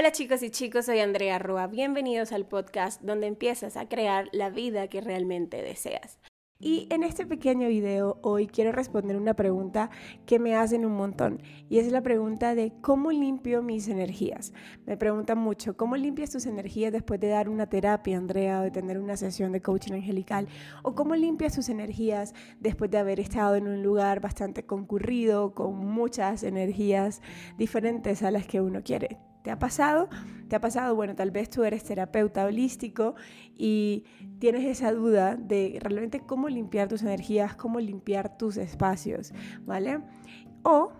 Hola chicos y chicos, soy Andrea Rua. Bienvenidos al podcast donde empiezas a crear la vida que realmente deseas. Y en este pequeño video hoy quiero responder una pregunta que me hacen un montón y es la pregunta de cómo limpio mis energías. Me preguntan mucho, ¿cómo limpias tus energías después de dar una terapia, Andrea, o de tener una sesión de coaching angelical? ¿O cómo limpias tus energías después de haber estado en un lugar bastante concurrido, con muchas energías diferentes a las que uno quiere? ¿Te ha pasado? ¿Te ha pasado? Bueno, tal vez tú eres terapeuta holístico y tienes esa duda de realmente cómo limpiar tus energías, cómo limpiar tus espacios, ¿vale? O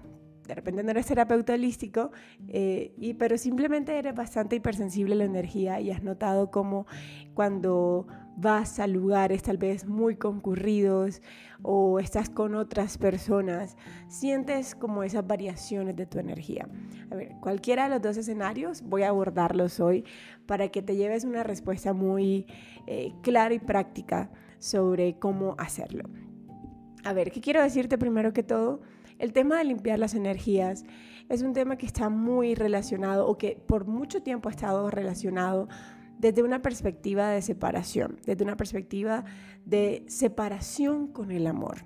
de repente no eres terapeuta holístico, eh, y, pero simplemente eres bastante hipersensible a la energía y has notado cómo cuando vas a lugares tal vez muy concurridos o estás con otras personas, sientes como esas variaciones de tu energía. A ver, cualquiera de los dos escenarios voy a abordarlos hoy para que te lleves una respuesta muy eh, clara y práctica sobre cómo hacerlo. A ver, ¿qué quiero decirte primero que todo? El tema de limpiar las energías es un tema que está muy relacionado o que por mucho tiempo ha estado relacionado desde una perspectiva de separación, desde una perspectiva de separación con el amor.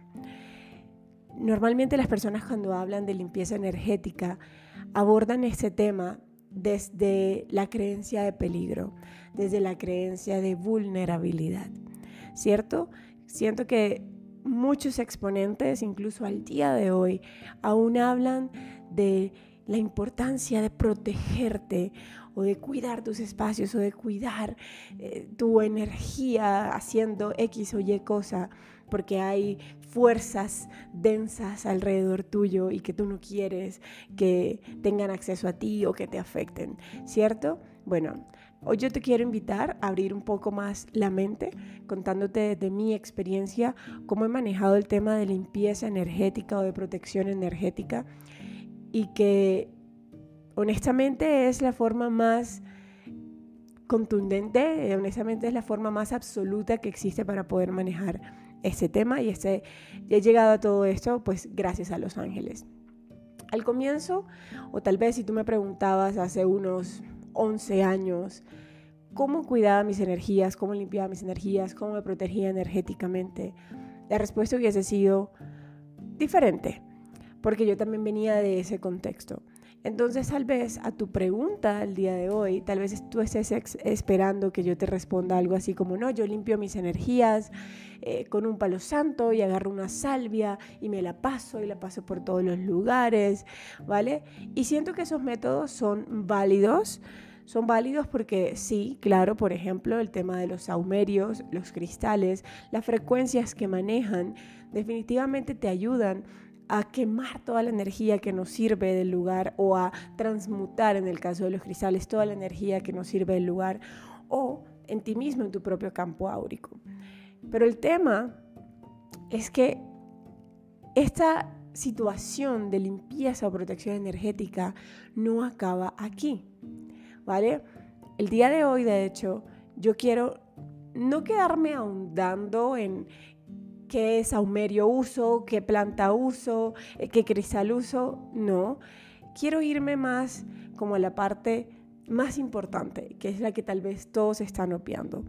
Normalmente las personas cuando hablan de limpieza energética abordan este tema desde la creencia de peligro, desde la creencia de vulnerabilidad, ¿cierto? Siento que muchos exponentes, incluso al día de hoy, aún hablan de la importancia de protegerte o de cuidar tus espacios o de cuidar eh, tu energía haciendo X o Y cosa porque hay fuerzas densas alrededor tuyo y que tú no quieres que tengan acceso a ti o que te afecten, ¿cierto? Bueno, Hoy yo te quiero invitar a abrir un poco más la mente contándote de mi experiencia, cómo he manejado el tema de limpieza energética o de protección energética y que honestamente es la forma más contundente, honestamente es la forma más absoluta que existe para poder manejar este tema y este, he llegado a todo esto pues gracias a los ángeles. Al comienzo, o tal vez si tú me preguntabas hace unos 11 años, cómo cuidaba mis energías, cómo limpiaba mis energías, cómo me protegía energéticamente, la respuesta hubiese sido diferente, porque yo también venía de ese contexto. Entonces, tal vez a tu pregunta el día de hoy, tal vez tú estés esperando que yo te responda algo así como, no, yo limpio mis energías eh, con un palo santo y agarro una salvia y me la paso y la paso por todos los lugares, ¿vale? Y siento que esos métodos son válidos. Son válidos porque sí, claro, por ejemplo, el tema de los saumerios, los cristales, las frecuencias que manejan, definitivamente te ayudan a quemar toda la energía que nos sirve del lugar o a transmutar, en el caso de los cristales, toda la energía que nos sirve del lugar o en ti mismo, en tu propio campo áurico. Pero el tema es que esta situación de limpieza o protección energética no acaba aquí, ¿vale? El día de hoy, de hecho, yo quiero no quedarme ahondando en, qué saumerio uso, qué planta uso, eh, qué cristal uso. No, quiero irme más como a la parte más importante, que es la que tal vez todos están opiando.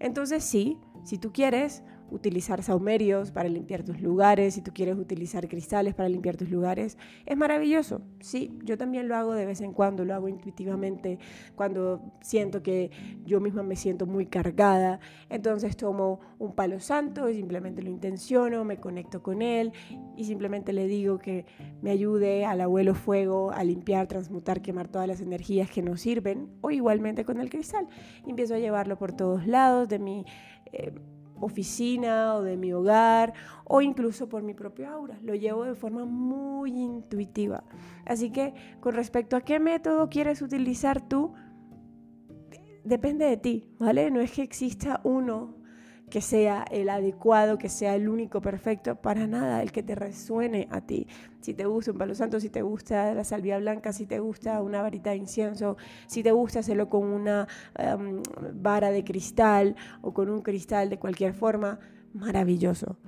Entonces sí, si tú quieres, utilizar saumerios para limpiar tus lugares, si tú quieres utilizar cristales para limpiar tus lugares, es maravilloso. Sí, yo también lo hago de vez en cuando, lo hago intuitivamente cuando siento que yo misma me siento muy cargada. Entonces tomo un palo santo y simplemente lo intenciono, me conecto con él y simplemente le digo que me ayude al abuelo fuego a limpiar, transmutar, quemar todas las energías que nos sirven o igualmente con el cristal. Empiezo a llevarlo por todos lados de mi... Eh, oficina o de mi hogar o incluso por mi propio aura. Lo llevo de forma muy intuitiva. Así que con respecto a qué método quieres utilizar tú, depende de ti, ¿vale? No es que exista uno que sea el adecuado, que sea el único perfecto, para nada, el que te resuene a ti. Si te gusta un palo santo, si te gusta la salvia blanca, si te gusta una varita de incienso, si te gusta hacerlo con una em, vara de cristal o con un cristal de cualquier forma, maravilloso.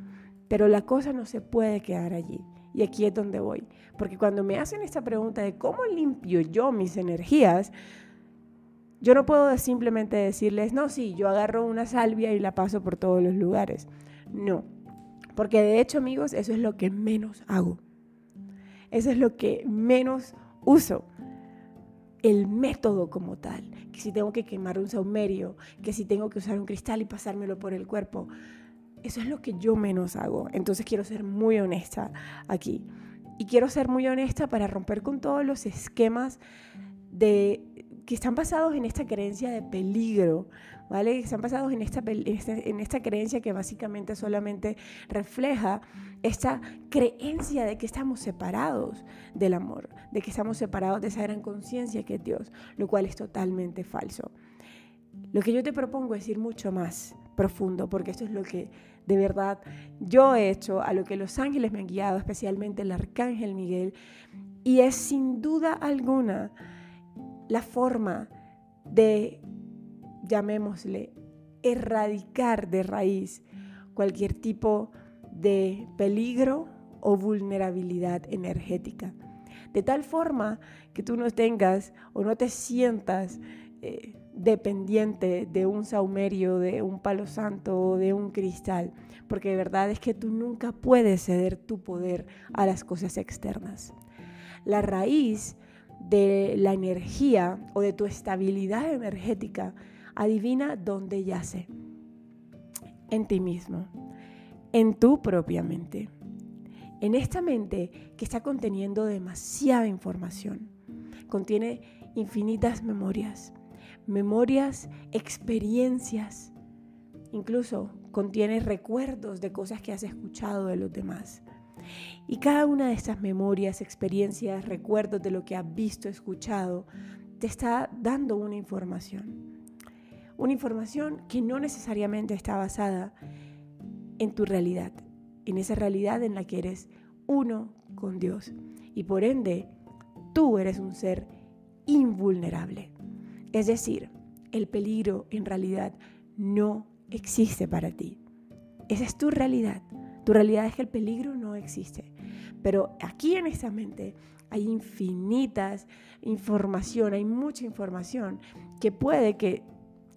Pero la cosa no se puede quedar allí. Y aquí es donde voy. Porque cuando me hacen esta pregunta de cómo limpio yo mis energías, Yo no puedo simplemente decirles, no, sí, yo agarro una salvia y la paso por todos los lugares. No, porque de hecho, amigos, eso es lo que menos hago. Eso es lo que menos uso. El método como tal, que si tengo que quemar un saumerio, que si tengo que usar un cristal y pasármelo por el cuerpo, eso es lo que yo menos hago. Entonces quiero ser muy honesta aquí. Y quiero ser muy honesta para romper con todos los esquemas de que están basados en esta creencia de peligro, ¿vale? Que están basados en esta, este, en esta creencia que básicamente solamente refleja esta creencia de que estamos separados del amor, de que estamos separados de esa gran conciencia que es Dios, lo cual es totalmente falso. Lo que yo te propongo es ir mucho más profundo, porque esto es lo que de verdad yo he hecho, a lo que los ángeles me han guiado, especialmente el arcángel Miguel, y es sin duda alguna la forma de, llamémosle, erradicar de raíz cualquier tipo de peligro o vulnerabilidad energética. De tal forma que tú no tengas o no te sientas eh, dependiente de un saumerio, de un palo santo o de un cristal, porque de verdad es que tú nunca puedes ceder tu poder a las cosas externas. La raíz de la energía o de tu estabilidad energética, adivina dónde yace. En ti mismo, en tu propia mente. En esta mente que está conteniendo demasiada información. Contiene infinitas memorias, memorias, experiencias. Incluso contiene recuerdos de cosas que has escuchado de los demás. Y cada una de estas memorias, experiencias, recuerdos de lo que has visto, escuchado, te está dando una información. Una información que no necesariamente está basada en tu realidad, en esa realidad en la que eres uno con Dios. Y por ende, tú eres un ser invulnerable. Es decir, el peligro en realidad no existe para ti. Esa es tu realidad. Tu realidad es que el peligro no existe. Pero aquí en esta mente hay infinitas información, hay mucha información que puede que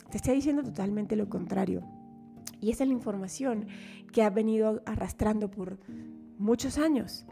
te esté diciendo totalmente lo contrario. Y esa es la información que ha venido arrastrando por muchos años.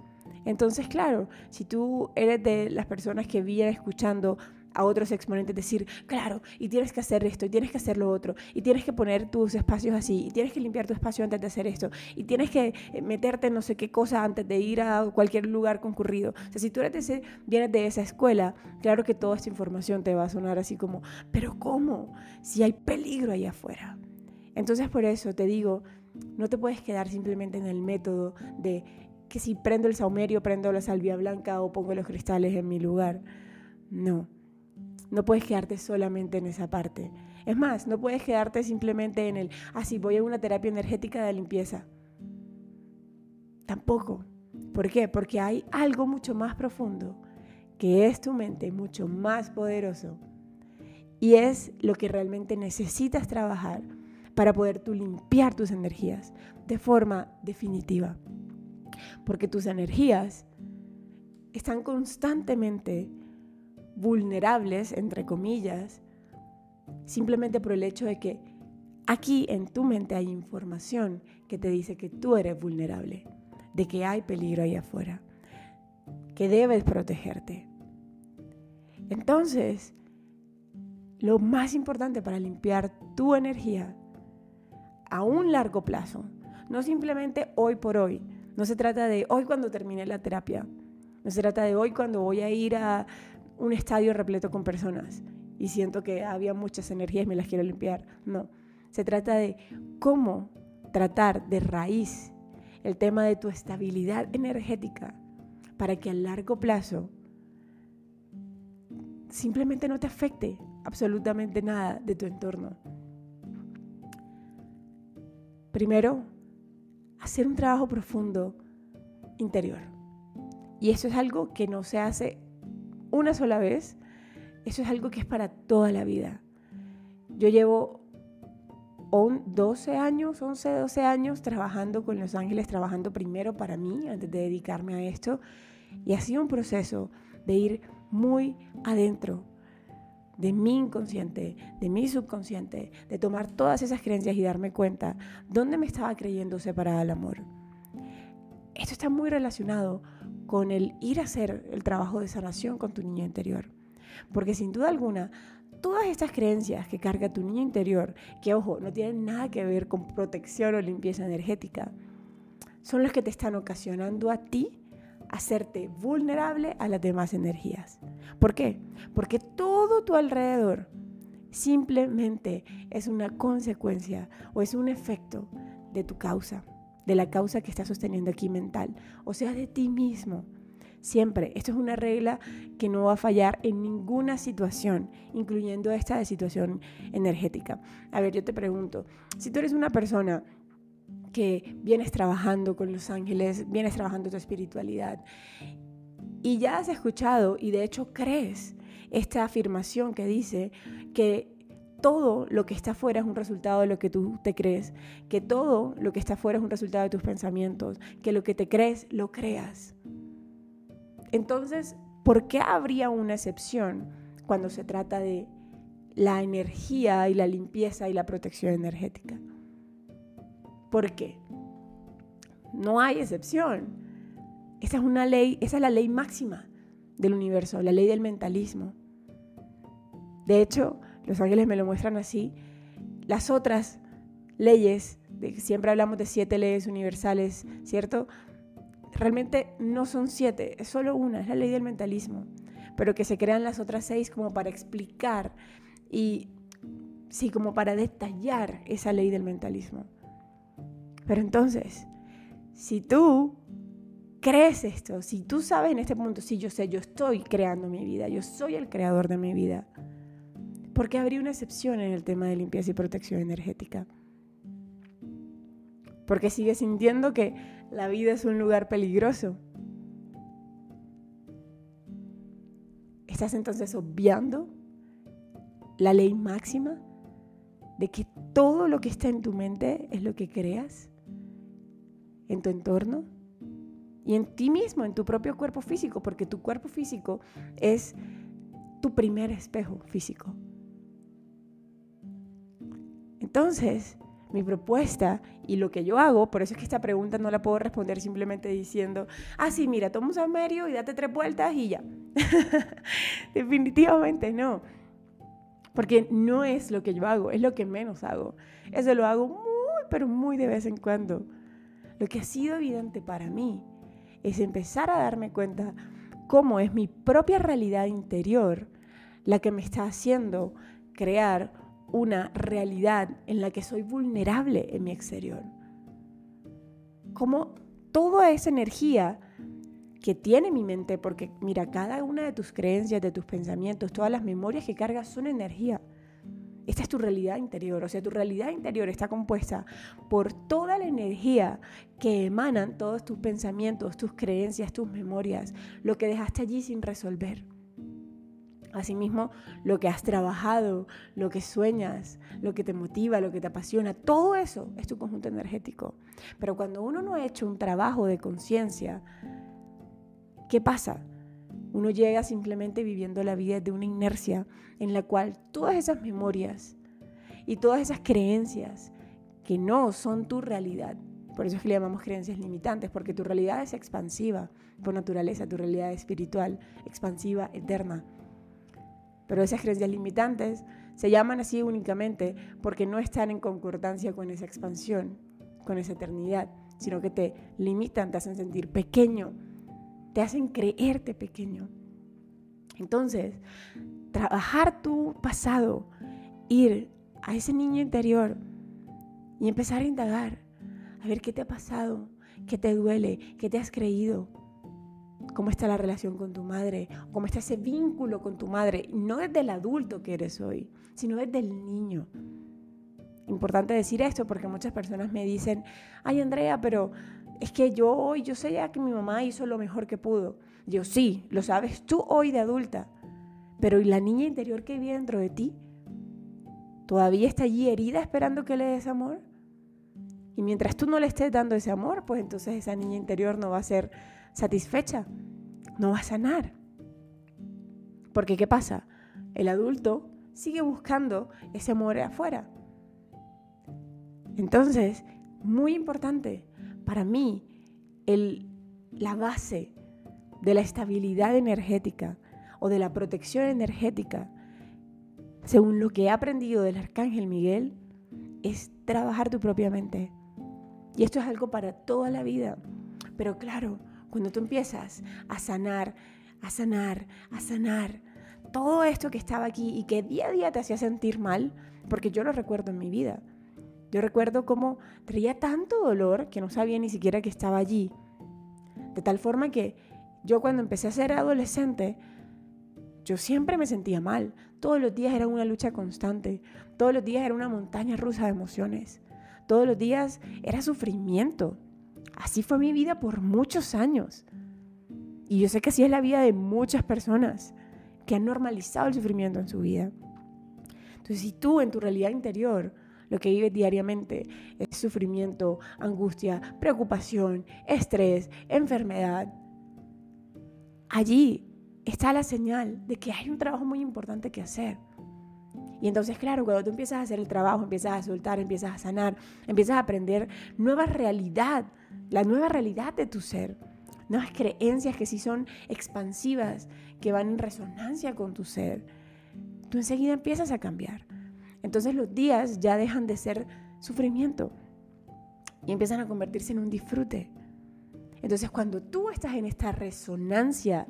Entonces, claro, si tú eres de las personas que vienen escuchando a otros exponentes decir, claro, y tienes que hacer esto, y tienes que hacer lo otro, y tienes que poner tus espacios así, y tienes que limpiar tu espacio antes de hacer esto, y tienes que eh, meterte en no sé qué cosa antes de ir a cualquier lugar concurrido. O sea, si tú eres de ese, vienes de esa escuela, claro que toda esta información te va a sonar así como, pero ¿cómo? Si hay peligro allá afuera. Entonces por eso te digo, no te puedes quedar simplemente en el método de que si prendo el saumerio, prendo la salvia blanca o pongo los cristales en mi lugar. No no puedes quedarte solamente en esa parte. Es más, no puedes quedarte simplemente en el, ah, sí, voy a una terapia energética de limpieza. Tampoco. ¿Por qué? Porque hay algo mucho más profundo, que es tu mente, mucho más poderoso. Y es lo que realmente necesitas trabajar para poder tú limpiar tus energías de forma definitiva. Porque tus energías están constantemente vulnerables, entre comillas, simplemente por el hecho de que aquí en tu mente hay información que te dice que tú eres vulnerable, de que hay peligro ahí afuera, que debes protegerte. Entonces, lo más importante para limpiar tu energía a un largo plazo, no simplemente hoy por hoy, no se trata de hoy cuando termine la terapia, no se trata de hoy cuando voy a ir a un estadio repleto con personas y siento que había muchas energías y me las quiero limpiar. No, se trata de cómo tratar de raíz el tema de tu estabilidad energética para que a largo plazo simplemente no te afecte absolutamente nada de tu entorno. Primero, hacer un trabajo profundo interior. Y eso es algo que no se hace una sola vez, eso es algo que es para toda la vida. Yo llevo 12 años, 11, 12 años trabajando con Los Ángeles, trabajando primero para mí antes de dedicarme a esto. Y ha sido un proceso de ir muy adentro, de mi inconsciente, de mi subconsciente, de tomar todas esas creencias y darme cuenta dónde me estaba creyendo separada del amor. Esto está muy relacionado con el ir a hacer el trabajo de sanación con tu niño interior. Porque sin duda alguna, todas estas creencias que carga tu niño interior, que ojo, no tienen nada que ver con protección o limpieza energética, son las que te están ocasionando a ti hacerte vulnerable a las demás energías. ¿Por qué? Porque todo tu alrededor simplemente es una consecuencia o es un efecto de tu causa, de la causa que estás sosteniendo aquí mental, o sea, de ti mismo. Siempre, esto es una regla que no va a fallar en ninguna situación, incluyendo esta de situación energética. A ver, yo te pregunto, si tú eres una persona que vienes trabajando con los ángeles, vienes trabajando tu espiritualidad y ya has escuchado y de hecho crees esta afirmación que dice que todo lo que está afuera es un resultado de lo que tú te crees, que todo lo que está afuera es un resultado de tus pensamientos, que lo que te crees lo creas. Entonces, ¿por qué habría una excepción cuando se trata de la energía y la limpieza y la protección energética? ¿Por qué? No hay excepción. Esa es una ley, esa es la ley máxima del universo, la ley del mentalismo. De hecho, los ángeles me lo muestran así. Las otras leyes, siempre hablamos de siete leyes universales, ¿cierto? Realmente no son siete, es solo una, es la ley del mentalismo, pero que se crean las otras seis como para explicar y sí, como para detallar esa ley del mentalismo. Pero entonces, si tú crees esto, si tú sabes en este punto, sí, yo sé, yo estoy creando mi vida, yo soy el creador de mi vida, ¿por qué habría una excepción en el tema de limpieza y protección energética? Porque sigues sintiendo que la vida es un lugar peligroso. ¿Estás entonces obviando la ley máxima de que todo lo que está en tu mente es lo que creas? en tu entorno y en ti mismo, en tu propio cuerpo físico, porque tu cuerpo físico es tu primer espejo físico. Entonces, mi propuesta y lo que yo hago, por eso es que esta pregunta no la puedo responder simplemente diciendo, ah, sí, mira, toma un samerio y date tres vueltas y ya. Definitivamente no. Porque no es lo que yo hago, es lo que menos hago. Eso lo hago muy, pero muy de vez en cuando. Lo que ha sido evidente para mí es empezar a darme cuenta cómo es mi propia realidad interior la que me está haciendo crear una realidad en la que soy vulnerable en mi exterior. Cómo toda esa energía que tiene mi mente, porque mira, cada una de tus creencias, de tus pensamientos, todas las memorias que cargas son energía. Esta es tu realidad interior, o sea, tu realidad interior está compuesta por toda la energía que emanan todos tus pensamientos, tus creencias, tus memorias, lo que dejaste allí sin resolver. Asimismo, lo que has trabajado, lo que sueñas, lo que te motiva, lo que te apasiona, todo eso es tu conjunto energético. Pero cuando uno no ha hecho un trabajo de conciencia, ¿qué pasa? Uno llega simplemente viviendo la vida de una inercia en la cual todas esas memorias y todas esas creencias que no son tu realidad, por eso es que le llamamos creencias limitantes, porque tu realidad es expansiva por naturaleza, tu realidad espiritual, expansiva, eterna. Pero esas creencias limitantes se llaman así únicamente porque no están en concordancia con esa expansión, con esa eternidad, sino que te limitan, te hacen sentir pequeño, te hacen creerte pequeño. Entonces, trabajar tu pasado, ir a ese niño interior y empezar a indagar, a ver qué te ha pasado, qué te duele, qué te has creído, cómo está la relación con tu madre, cómo está ese vínculo con tu madre, no desde el adulto que eres hoy, sino desde el niño. Importante decir esto porque muchas personas me dicen, ay Andrea, pero es que yo hoy, yo sé ya que mi mamá hizo lo mejor que pudo. Yo sí, lo sabes tú hoy de adulta. Pero ¿y la niña interior que vive dentro de ti? ¿Todavía está allí herida esperando que le des amor? Y mientras tú no le estés dando ese amor, pues entonces esa niña interior no va a ser satisfecha, no va a sanar. Porque ¿qué pasa? el adulto sigue buscando ese amor afuera. Entonces, muy importante, para mí, el, la base de la estabilidad energética o de la protección energética, según lo que he aprendido del Arcángel Miguel, es trabajar tu propia mente. Y esto es algo para toda la vida. Pero claro, cuando tú empiezas a sanar, a sanar, a sanar, todo esto que estaba aquí y que día a día te hacía sentir mal, porque yo lo recuerdo en mi vida. Yo recuerdo cómo traía tanto dolor que no sabía ni siquiera que estaba allí. De tal forma que yo cuando empecé a ser adolescente, yo siempre me sentía mal. Todos los días era una lucha constante. Todos los días era una montaña rusa de emociones. Todos los días era sufrimiento. Así fue mi vida por muchos años. Y yo sé que así es la vida de muchas personas que han normalizado el sufrimiento en su vida. Entonces, si tú en tu realidad interior lo que vives diariamente es sufrimiento, angustia, preocupación, estrés, enfermedad, allí está la señal de que hay un trabajo muy importante que hacer. Y entonces, claro, cuando tú empiezas a hacer el trabajo, empiezas a soltar, empiezas a sanar, empiezas a aprender nueva realidad, la nueva realidad de tu ser, nuevas creencias que sí son expansivas, que van en resonancia con tu ser, tú enseguida empiezas a cambiar. Entonces los días ya dejan de ser sufrimiento y empiezan a convertirse en un disfrute. Entonces cuando tú estás en esta resonancia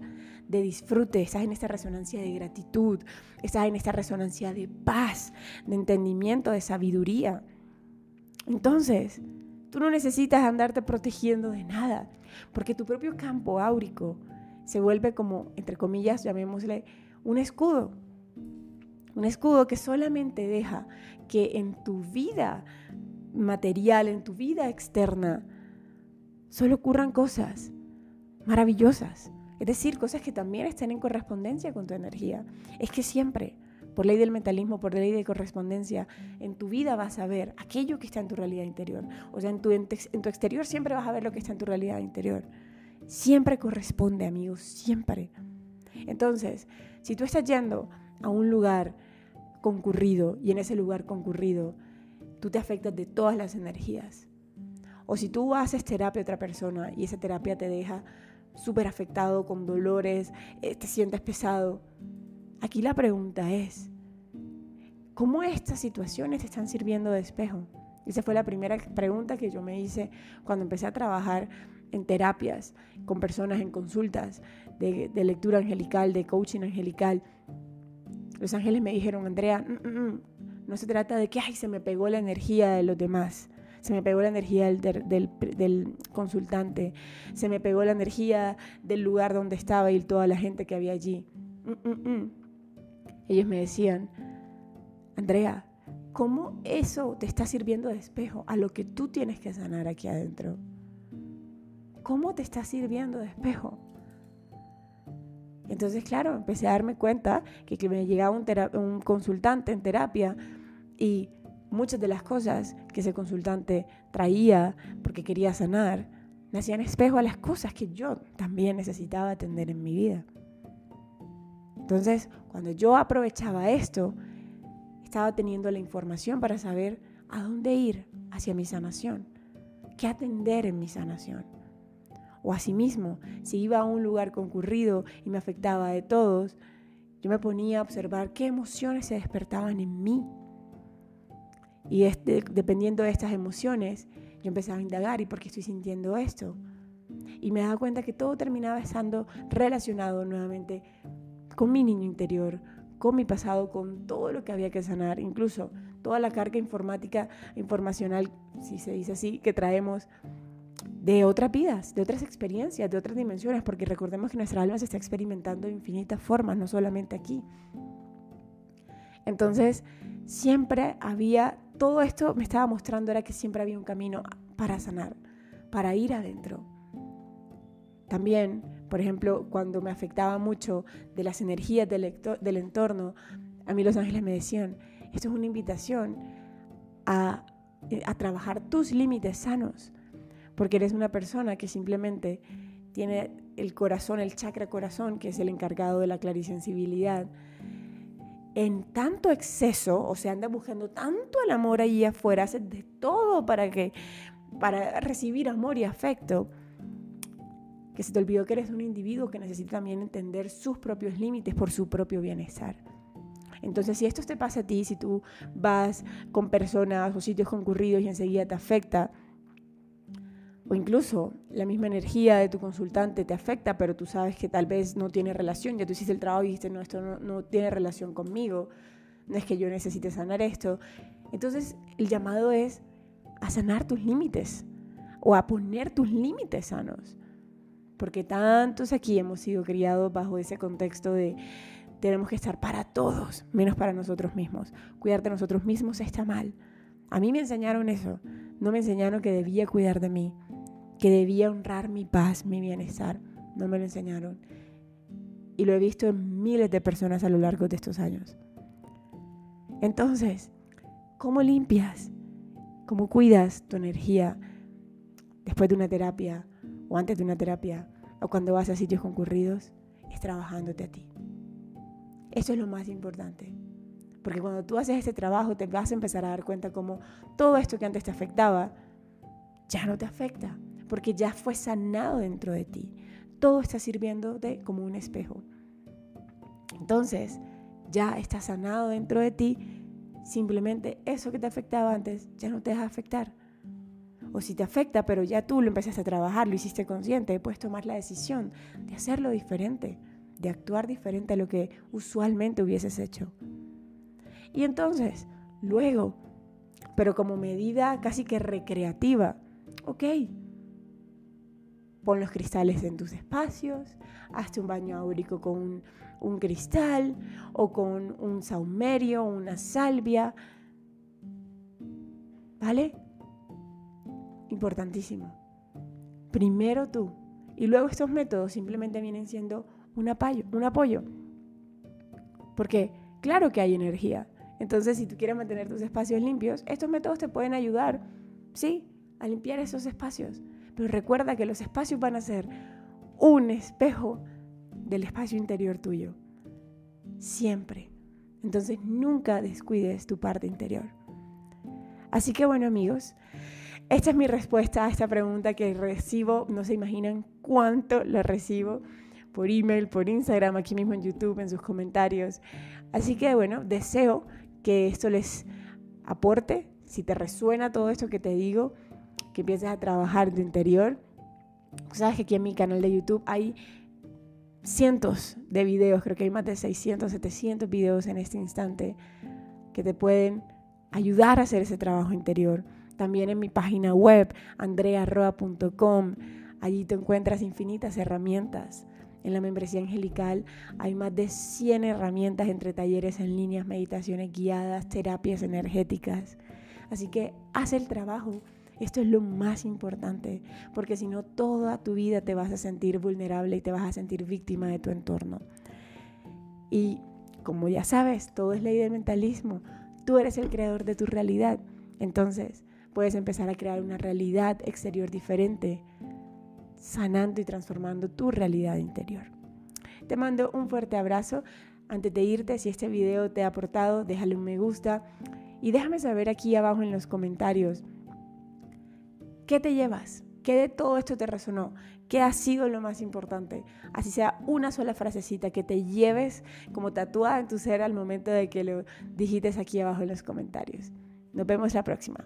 de disfrute, estás en esta resonancia de gratitud, estás en esta resonancia de paz, de entendimiento, de sabiduría, entonces tú no necesitas andarte protegiendo de nada, porque tu propio campo áurico se vuelve como, entre comillas, llamémosle, un escudo. Un escudo que solamente deja que en tu vida material, en tu vida externa, solo ocurran cosas maravillosas. Es decir, cosas que también estén en correspondencia con tu energía. Es que siempre, por ley del mentalismo, por ley de correspondencia, en tu vida vas a ver aquello que está en tu realidad interior. O sea, en tu, en tu exterior siempre vas a ver lo que está en tu realidad interior. Siempre corresponde, amigos, siempre. Entonces, si tú estás yendo a un lugar concurrido y en ese lugar concurrido tú te afectas de todas las energías, o si tú haces terapia a otra persona y esa terapia te deja súper afectado, con dolores, eh, te sientes pesado, aquí la pregunta es, ¿cómo estas situaciones te están sirviendo de espejo? Esa fue la primera pregunta que yo me hice cuando empecé a trabajar en terapias, con personas en consultas de, lectura angelical, de coaching angelical. Los ángeles me dijeron, Andrea, mm, mm, mm, no se trata de que, ay, se me pegó la energía de los demás, se me pegó la energía del, consultante, se me pegó la energía del lugar donde estaba y toda la gente que había allí. Ellos me decían, Andrea, ¿cómo eso te está sirviendo de espejo a lo que tú tienes que sanar aquí adentro? ¿Cómo te está sirviendo de espejo? Entonces, claro, empecé a darme cuenta que, me llegaba un, un consultante en terapia y muchas de las cosas que ese consultante traía porque quería sanar, me hacían espejo a las cosas que yo también necesitaba atender en mi vida. Entonces, cuando yo aprovechaba esto, estaba teniendo la información para saber a dónde ir hacia mi sanación, qué atender en mi sanación. O asimismo, si iba a un lugar concurrido y me afectaba de todos, yo me ponía a observar qué emociones se despertaban en mí. Y dependiendo de estas emociones, yo empezaba a indagar, ¿y por qué estoy sintiendo esto? Y me daba cuenta que todo terminaba estando relacionado nuevamente con mi niño interior, con mi pasado, con todo lo que había que sanar, incluso toda la carga informática, informacional, si se dice así, que traemos de otras vidas, de otras experiencias, de otras dimensiones, porque recordemos que nuestra alma se está experimentando de infinitas formas, no solamente aquí. Entonces, siempre había, todo esto me estaba mostrando era que siempre había un camino para sanar, para ir adentro. También, por ejemplo, cuando me afectaba mucho de las energías del, entorno, a mí los ángeles me decían, esto es una invitación a, a trabajar tus límites sanos porque eres una persona que simplemente tiene el corazón, el chakra corazón, que es el encargado de la clarisensibilidad, en tanto exceso, o sea, andas buscando tanto el amor allí afuera, haces de todo para que para recibir amor y afecto, que se te olvidó que eres un individuo que necesita también entender sus propios límites por su propio bienestar. Entonces, si esto te pasa a ti, si tú vas con personas o sitios concurridos y enseguida te afecta, o incluso la misma energía de tu consultante te afecta, pero tú sabes que tal vez no tiene relación, ya tú hiciste el trabajo y dijiste, no, esto no, no tiene relación conmigo, no es que yo necesite sanar esto. Entonces, el llamado es a sanar tus límites o a poner tus límites sanos. Porque tantos aquí hemos sido criados bajo ese contexto de tenemos que estar para todos, menos para nosotros mismos. Cuidar de nosotros mismos está mal. A mí me enseñaron eso. No me enseñaron que debía cuidar de mí, que debía honrar mi paz, mi bienestar. No me lo enseñaron. Y lo he visto en miles de personas a lo largo de estos años. Entonces, ¿cómo limpias? ¿Cómo cuidas tu energía después de una terapia o antes de una terapia o cuando vas a sitios concurridos? Es trabajándote a ti. Eso es lo más importante. Porque cuando tú haces este trabajo te vas a empezar a dar cuenta como todo esto que antes te afectaba ya no te afecta, porque ya fue sanado dentro de ti. Todo está sirviéndote como un espejo. Entonces, ya está sanado dentro de ti, simplemente eso que te afectaba antes ya no te deja afectar. O si te afecta, pero ya tú lo empezaste a trabajar, lo hiciste consciente, puedes tomar la decisión de hacerlo diferente de actuar diferente a lo que usualmente hubieses hecho. Y entonces, luego, pero como medida casi que recreativa, ok, pon los cristales en tus espacios, hazte un baño áurico con un, cristal o con un saumerio, una salvia, ¿vale? Importantísimo. Primero tú. Y luego estos métodos simplemente vienen siendo un apoyo, un apoyo. Porque claro que hay energía. Entonces, si tú quieres mantener tus espacios limpios, estos métodos te pueden ayudar, sí, a limpiar esos espacios. Pero recuerda que los espacios van a ser un espejo del espacio interior tuyo. Siempre. Entonces, nunca descuides tu parte interior. Así que bueno, amigos, esta es mi respuesta a esta pregunta que recibo. No se imaginan cuánto la recibo por email, por Instagram, aquí mismo en YouTube, en sus comentarios. Así que bueno, deseo que esto les aporte, si te resuena todo esto que te digo, que empieces a trabajar tu interior. Sabes que aquí en mi canal de YouTube hay cientos de videos, creo que hay más de 600, 700 videos en este instante que te pueden ayudar a hacer ese trabajo interior. También en mi página web, andrearroa.com, allí te encuentras infinitas herramientas en la membresía angelical hay más de 100 herramientas entre talleres en líneas, meditaciones guiadas, terapias energéticas. Así que haz el trabajo. Esto es lo más importante, porque si no, toda tu vida te vas a sentir vulnerable y te vas a sentir víctima de tu entorno. Y como ya sabes, todo es ley del mentalismo. Tú eres el creador de tu realidad. Entonces, puedes empezar a crear una realidad exterior diferente sanando y transformando tu realidad interior. Te mando un fuerte abrazo. Antes de irte, si este video te ha aportado, déjale un me gusta y déjame saber aquí abajo en los comentarios qué te llevas, qué de todo esto te resonó, qué ha sido lo más importante. Así sea una sola frasecita que te lleves como tatuada en tu ser al momento de que lo digites aquí abajo en los comentarios. Nos vemos la próxima.